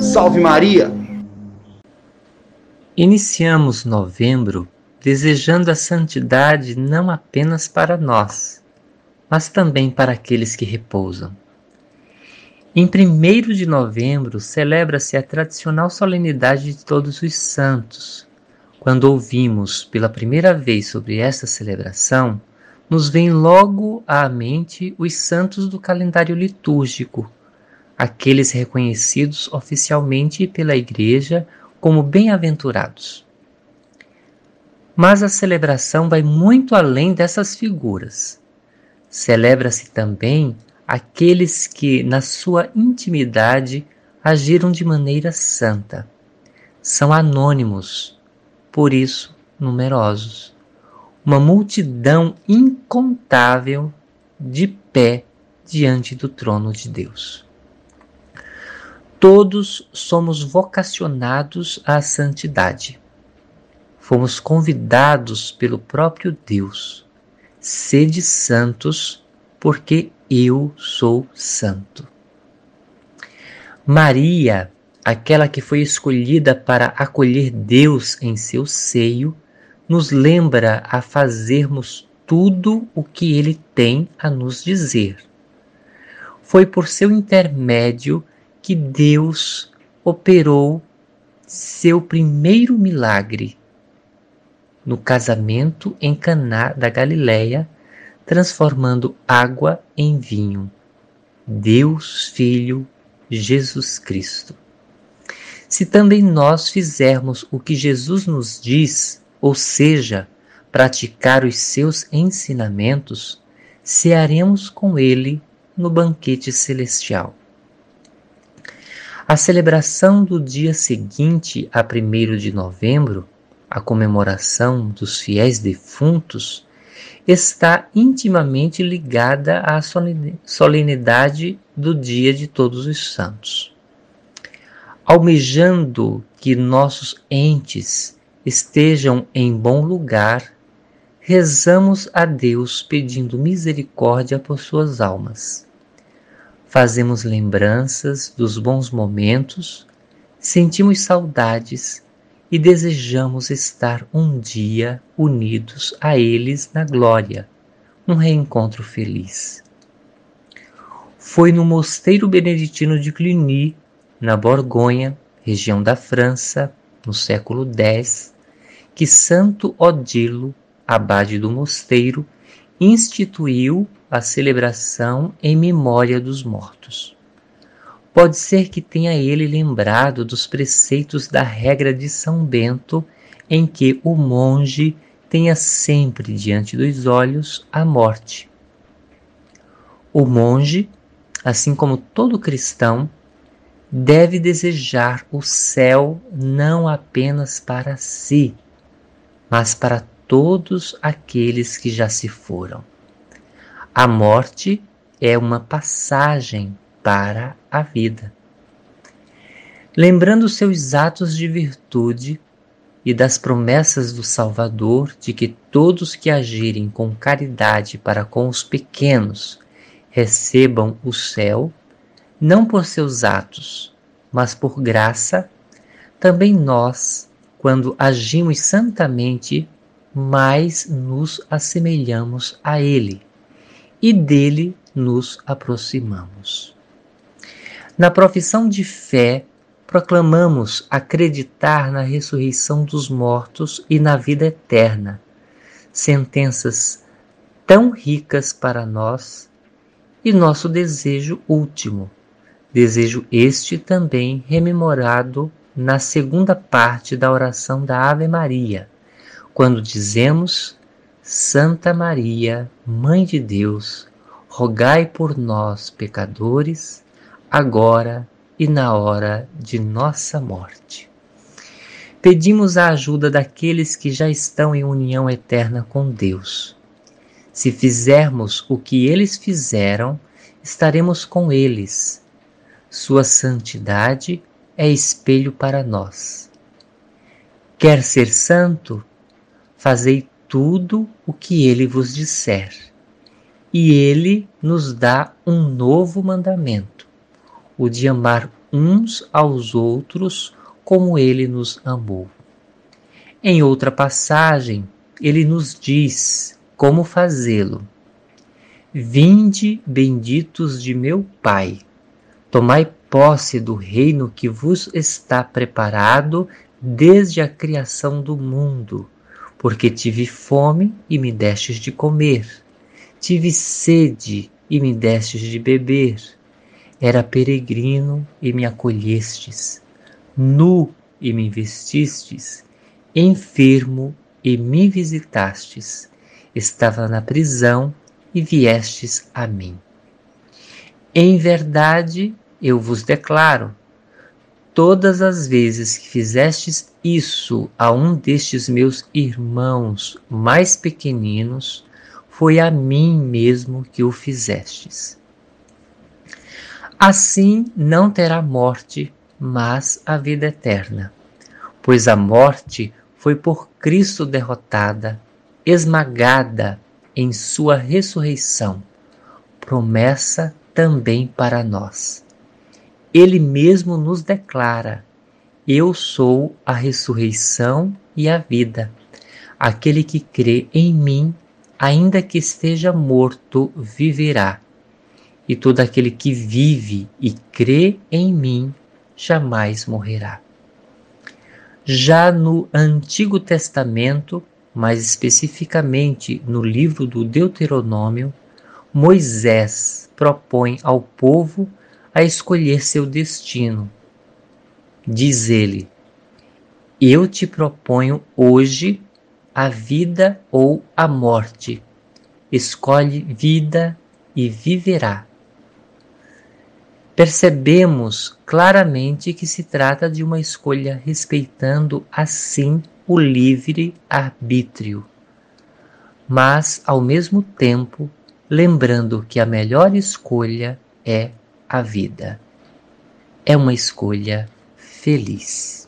Salve Maria! Iniciamos novembro desejando a santidade não apenas para nós, mas também para aqueles que repousam. Em 1 de novembro celebra-se a tradicional solenidade de Todos os Santos. Quando ouvimos pela primeira vez sobre essa celebração, nos vem logo à mente os santos do calendário litúrgico, aqueles reconhecidos oficialmente pela Igreja como bem-aventurados. Mas a celebração vai muito além dessas figuras. Celebra-se também aqueles que, na sua intimidade, agiram de maneira santa. São anônimos, por isso numerosos. Uma multidão incontável de pé diante do trono de Deus. Todos somos vocacionados à santidade. Fomos convidados pelo próprio Deus. Sede santos, porque eu sou santo. Maria, aquela que foi escolhida para acolher Deus em seu seio, nos lembra a fazermos tudo o que ele tem a nos dizer. Foi por seu intermédio que Deus operou seu primeiro milagre no casamento em Caná da Galileia, transformando água em vinho. Deus Filho Jesus Cristo. Se também nós fizermos o que Jesus nos diz, ou seja, praticar os seus ensinamentos, cearemos com ele no banquete celestial. A celebração do dia seguinte a 1 de novembro, a comemoração dos fiéis defuntos, está intimamente ligada à solenidade do Dia de Todos os Santos. Almejando que nossos entes estejam em bom lugar, rezamos a Deus pedindo misericórdia por suas almas fazemos lembranças dos bons momentos, sentimos saudades e desejamos estar um dia unidos a eles na glória, num reencontro feliz. Foi no mosteiro beneditino de Cluny, na Borgonha, região da França, no século X, que Santo Odilo, abade do mosteiro, instituiu a celebração em memória dos mortos. Pode ser que tenha ele lembrado dos preceitos da regra de São Bento, em que o monge tenha sempre diante dos olhos a morte. O monge, assim como todo cristão, deve desejar o céu não apenas para si, mas para todos aqueles que já se foram. A morte é uma passagem para a vida. Lembrando seus atos de virtude e das promessas do Salvador de que todos que agirem com caridade para com os pequenos recebam o céu, não por seus atos, mas por graça, também nós, quando agimos santamente, mais nos assemelhamos a Ele e dele nos aproximamos. Na profissão de fé, proclamamos acreditar na ressurreição dos mortos e na vida eterna, sentenças tão ricas para nós e nosso desejo último, desejo este também rememorado na segunda parte da oração da Ave Maria, quando dizemos Santa Maria, Mãe de Deus, rogai por nós, pecadores, agora e na hora de nossa morte. Pedimos a ajuda daqueles que já estão em união eterna com Deus. Se fizermos o que eles fizeram, estaremos com eles. Sua santidade é espelho para nós. Quer ser santo? Fazei tudo o que ele vos disser, E ele nos dá um novo mandamento, o de amar uns aos outros como ele nos amou. Em outra passagem, ele nos diz como fazê-lo. Vinde, benditos de meu Pai, tomai posse do reino que vos está preparado desde a criação do mundo, porque tive fome e me destes de comer, tive sede e me destes de beber, era peregrino e me acolhestes, nu e me vestistes, enfermo e me visitastes, estava na prisão e viestes a mim. Em verdade, eu vos declaro: todas as vezes que fizestes isso a um destes meus irmãos mais pequeninos, foi a mim mesmo que o fizestes. Assim não terá morte, mas a vida eterna, pois a morte foi por Cristo derrotada, esmagada em sua ressurreição, promessa também para nós. Ele mesmo nos declara: Eu sou a ressurreição e a vida. Aquele que crê em mim, ainda que esteja morto, viverá. E todo aquele que vive e crê em mim, jamais morrerá. Já no Antigo Testamento, mais especificamente no livro do Deuteronômio, Moisés propõe ao povo a escolher seu destino. Diz ele: Eu te proponho hoje a vida ou a morte. Escolhe vida e viverá. Percebemos claramente que se trata de uma escolha respeitando assim o livre arbítrio, mas ao mesmo tempo lembrando que a melhor escolha é a vida. É uma escolha feliz.